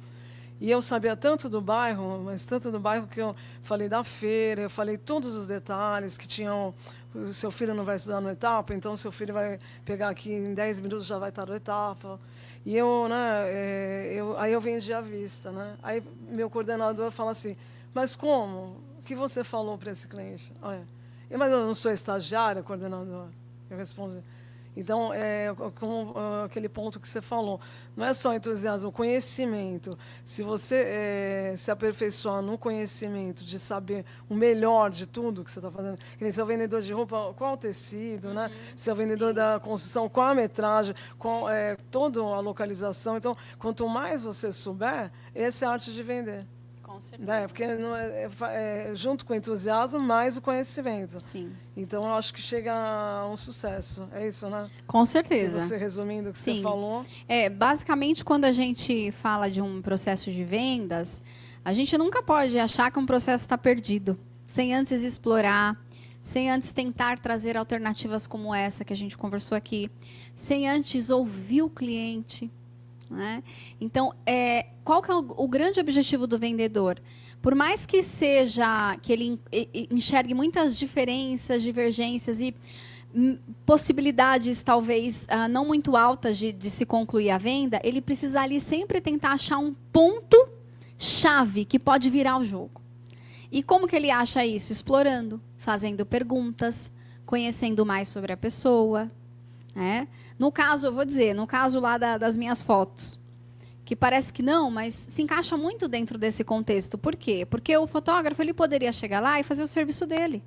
E eu sabia tanto do bairro, mas tanto do bairro que eu falei da feira, eu falei todos os detalhes que tinham. O seu filho não vai estudar no etapa, então seu filho vai pegar aqui em 10 minutos já vai estar no etapa. E eu, né, é, eu, aí eu vendi à vista, né? Aí meu coordenador fala assim: "Mas como? O que você falou para esse cliente?" Olha, mas eu não sou estagiária, coordenador. Eu respondi: então, é como uh, aquele ponto que você falou, não é só entusiasmo, conhecimento. Se você é, se aperfeiçoar no conhecimento de saber o melhor de tudo que você está fazendo, que nem se é o vendedor de roupa, qual o tecido, né? uhum. né? Se é o vendedor Sim. da construção, qual a metragem, qual é, toda a localização. Então, quanto mais você souber, essa é a arte de vender. Com certeza. É, porque não é, é, é, junto com o entusiasmo, mais o conhecimento. Sim. Então, eu acho que chega a um sucesso. É isso, né? Com certeza. Você resumindo o que Sim. você falou. É, basicamente, quando a gente fala de um processo de vendas, a gente nunca pode achar que um processo está perdido, sem antes explorar, sem antes tentar trazer alternativas como essa que a gente conversou aqui, sem antes ouvir o cliente, né? Então, é, qual que é o, o, grande objetivo do vendedor? Por mais que seja que ele enxergue muitas diferenças, divergências e hum, possibilidades talvez uh, não muito altas de, de se concluir a venda, ele precisa ali sempre tentar achar um ponto chave que pode virar o jogo. E como que ele acha isso? Explorando, fazendo perguntas, conhecendo mais sobre a pessoa, né? No caso, eu vou dizer, no caso lá da, das minhas fotos, que parece que não, mas se encaixa muito dentro desse contexto. Por quê? Porque o fotógrafo ele poderia chegar lá e fazer o serviço dele.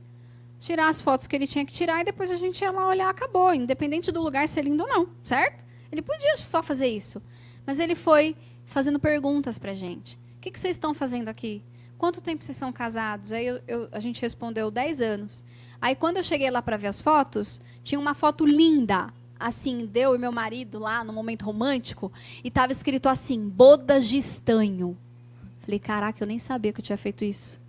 Tirar as fotos que ele tinha que tirar e depois a gente ia lá olhar, acabou, independente do lugar ser lindo ou não, certo? Ele podia só fazer isso. Mas ele foi fazendo perguntas para a gente. O que, que vocês estão fazendo aqui? Quanto tempo vocês são casados? Aí eu, eu, a gente respondeu 10 anos. Aí quando eu cheguei lá para ver as fotos, tinha uma foto linda, assim, deu e meu marido lá no momento romântico, e estava escrito assim: bodas de estanho. Falei, caraca, eu nem sabia que eu tinha feito isso.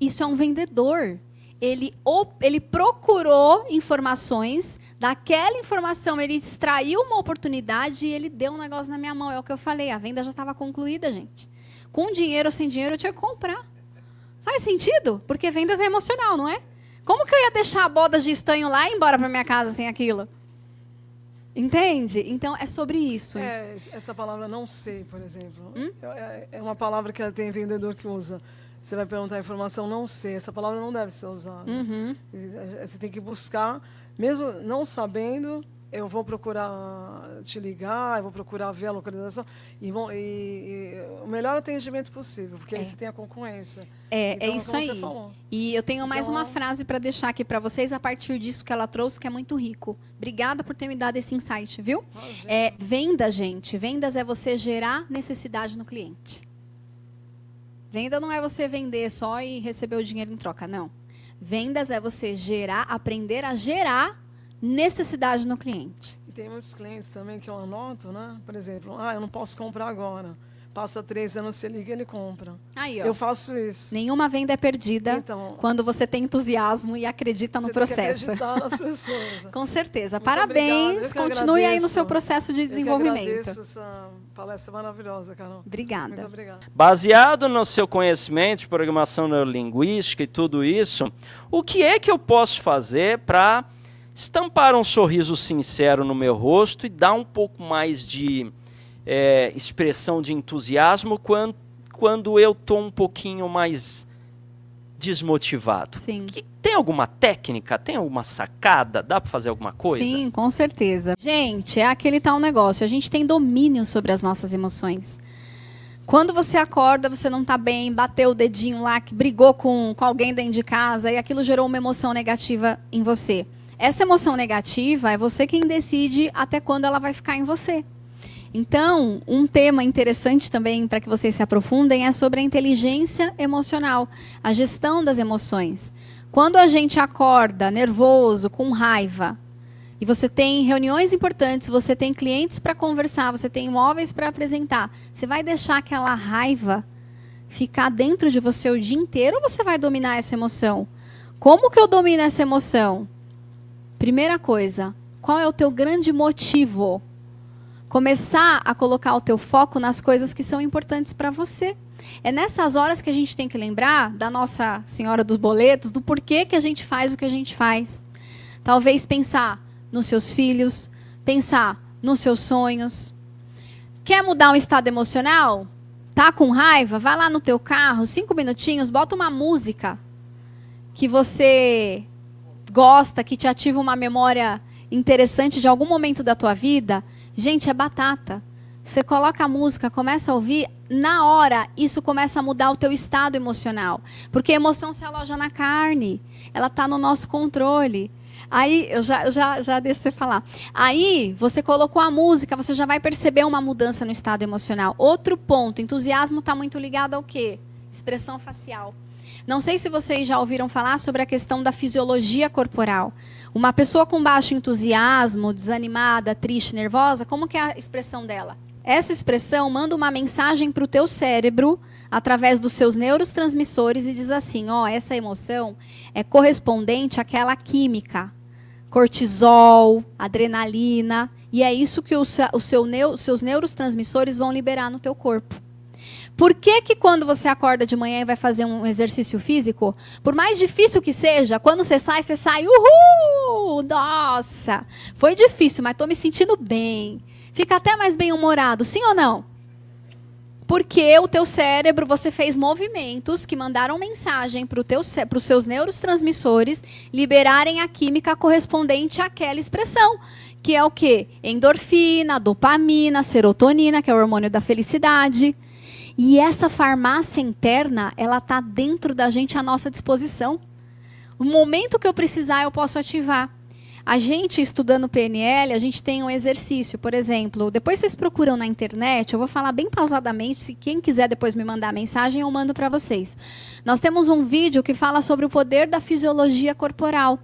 Isso é um vendedor. Ele, ele procurou informações, daquela informação ele extraiu uma oportunidade e ele deu um negócio na minha mão. É o que eu falei, a venda já estava concluída, gente. Com dinheiro ou sem dinheiro, eu tinha que comprar. Faz sentido? Porque vendas é emocional, não é? Como que eu ia deixar bodas de estanho lá e ir embora para minha casa sem aquilo? Entende? Então é sobre isso. É, essa palavra não sei, por exemplo. Hum? É, é uma palavra que tem vendedor que usa. Você vai perguntar a informação, não sei. Essa palavra não deve ser usada. Uhum. Você tem que buscar, mesmo não sabendo, eu vou procurar te ligar, eu vou procurar ver a localização e, bom, e, e o melhor atendimento possível, porque é. aí você tem a concorrência. É, é então, é isso aí. E eu tenho mais então, uma frase para deixar aqui para vocês a partir disso que ela trouxe, que é muito rico. Obrigada por ter me dado esse insight, viu? É, venda, gente. Vendas é você gerar necessidade no cliente. Venda não é você vender só e receber o dinheiro em troca, não. Vendas é você gerar, aprender a gerar necessidade no cliente. E tem muitos clientes também que eu anoto, né? Por exemplo, ah, eu não posso comprar agora. Passa três anos, você liga ele compra. Aí, ó. Eu faço isso. Nenhuma venda é perdida então, quando você tem entusiasmo e acredita no processo. Tem que nas [LAUGHS] pessoas. Com certeza. Muito Parabéns. Continue aí no seu processo de desenvolvimento. Eu agradeço essa palestra maravilhosa, Carol. Obrigada. Muito obrigada. Baseado no seu conhecimento de programação neurolinguística e tudo isso, o que é que eu posso fazer para estampar um sorriso sincero no meu rosto e dar um pouco mais de é, expressão de entusiasmo quando, quando eu estou um pouquinho mais desmotivado. Sim. Que, tem alguma técnica? Tem alguma sacada? Dá para fazer alguma coisa? Sim, com certeza. Gente, é aquele tal negócio. A gente tem domínio sobre as nossas emoções. Quando você acorda, você não está bem, bateu o dedinho lá, que brigou com, com alguém dentro de casa e aquilo gerou uma emoção negativa em você. Essa emoção negativa é você quem decide até quando ela vai ficar em você. Então, um tema interessante também para que vocês se aprofundem é sobre a inteligência emocional, a gestão das emoções. Quando a gente acorda nervoso, com raiva, e você tem reuniões importantes, você tem clientes para conversar, você tem imóveis para apresentar, você vai deixar aquela raiva ficar dentro de você o dia inteiro ou você vai dominar essa emoção? Como que eu domino essa emoção? Primeira coisa, qual é o teu grande motivo? Começar a colocar o teu foco nas coisas que são importantes para você. É nessas horas que a gente tem que lembrar da Nossa Senhora dos Boletos, do porquê que a gente faz o que a gente faz. Talvez pensar nos seus filhos, pensar nos seus sonhos. Quer mudar um estado emocional? Tá com raiva? Vai lá no teu carro, cinco minutinhos, bota uma música que você gosta, que te ativa uma memória interessante de algum momento da tua vida, gente, é batata. Você coloca a música, começa a ouvir, na hora isso começa a mudar o teu estado emocional. Porque a emoção se aloja na carne, ela está no nosso controle. Aí, eu já, já, já deixo você falar. Aí, você colocou a música, você já vai perceber uma mudança no estado emocional. Outro ponto, entusiasmo está muito ligado ao quê? Expressão facial. Não sei se vocês já ouviram falar sobre a questão da fisiologia corporal. Uma pessoa com baixo entusiasmo, desanimada, triste, nervosa, como que é a expressão dela? Essa expressão manda uma mensagem para o teu cérebro através dos seus neurotransmissores e diz assim: ó, essa emoção é correspondente àquela química, cortisol, adrenalina, e é isso que o, o seu, seus neurotransmissores vão liberar no teu corpo. Por que, que quando você acorda de manhã e vai fazer um exercício físico, por mais difícil que seja, quando você sai, você sai, uhul! Nossa! Foi difícil, mas estou me sentindo bem. Fica até mais bem-humorado, sim ou não? Porque o teu cérebro, você fez movimentos que mandaram mensagem para os seus neurotransmissores liberarem a química correspondente àquela expressão. Que é o quê? Endorfina, dopamina, serotonina, que é o hormônio da felicidade. E essa farmácia interna, ela está dentro da gente à nossa disposição. O momento que eu precisar, eu posso ativar. A gente estudando PNL, a gente tem um exercício, por exemplo, depois vocês procuram na internet, eu vou falar bem pausadamente, se quem quiser depois me mandar mensagem, eu mando para vocês. Nós temos um vídeo que fala sobre o poder da fisiologia corporal.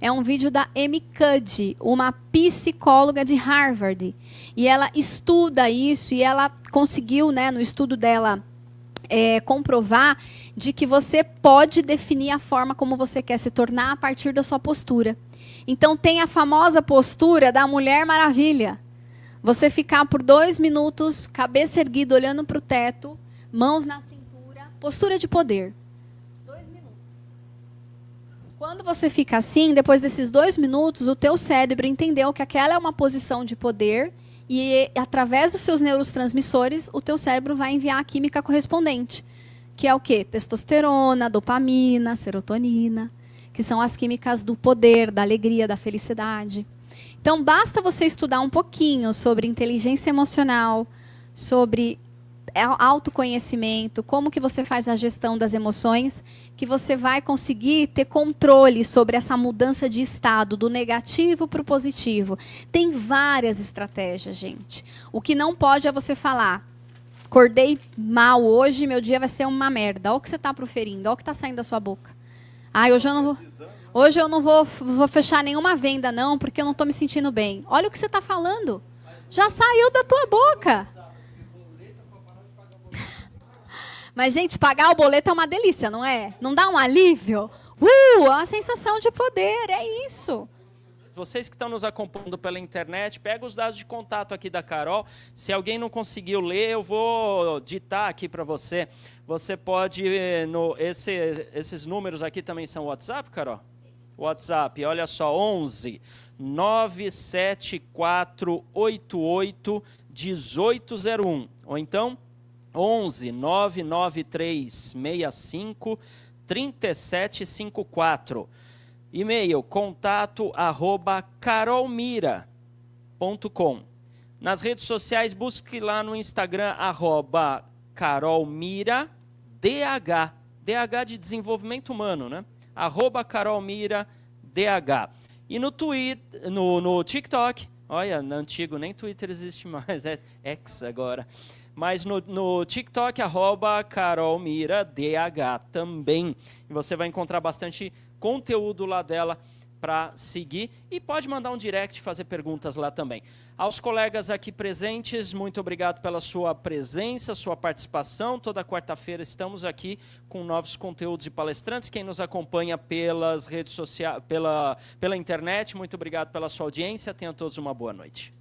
É um vídeo da Amy Cuddy, uma psicóloga de Harvard. E ela estuda isso e ela conseguiu, né, no estudo dela, é, comprovar de que você pode definir a forma como você quer se tornar a partir da sua postura. Então tem a famosa postura da Mulher Maravilha. Você ficar por dois minutos, cabeça erguida, olhando para o teto, mãos na cintura, postura de poder. Dois minutos. Quando você fica assim, depois desses dois minutos, o teu cérebro entendeu que aquela é uma posição de poder e através dos seus neurotransmissores, o teu cérebro vai enviar a química correspondente, que é o quê? Testosterona, dopamina, serotonina, que são as químicas do poder, da alegria, da felicidade. Então, basta você estudar um pouquinho sobre inteligência emocional, sobre autoconhecimento, como que você faz a gestão das emoções, que você vai conseguir ter controle sobre essa mudança de estado do negativo para o positivo. Tem várias estratégias, gente. O que não pode é você falar, acordei mal hoje, meu dia vai ser uma merda. Olha o que você está proferindo, olha o que está saindo da sua boca. Ah, hoje eu não vou, hoje eu não vou, vou fechar nenhuma venda não, porque eu não estou me sentindo bem. Olha o que você está falando. Já saiu da tua boca. Mas, gente, pagar o boleto é uma delícia, não é? Não dá um alívio? Uh, é uma sensação de poder, é isso. Vocês que estão nos acompanhando pela internet, pega os dados de contato aqui da Carol. Se alguém não conseguiu ler, eu vou ditar aqui para você. Você pode, eh, no, esse, esses números aqui também são WhatsApp, Carol? WhatsApp, olha só, 11 97488 1801. Ou então 11 99365 3754. E-mail contato arroba carolmira.com. Nas redes sociais, busque lá no Instagram arroba carolmira DH. De desenvolvimento humano, né? Arroba carolmira DH. E no Twitter, no, no TikTok, olha, no antigo nem Twitter existe mais, é X agora mas no, no TikTok, arroba carolmiradh também. E você vai encontrar bastante conteúdo lá dela para seguir e pode mandar um direct fazer perguntas lá também. Aos colegas aqui presentes, muito obrigado pela sua presença, sua participação. Toda quarta-feira estamos aqui com novos conteúdos e palestrantes. Quem nos acompanha pelas redes sociais, pela, pela internet, muito obrigado pela sua audiência. Tenham todos uma boa noite.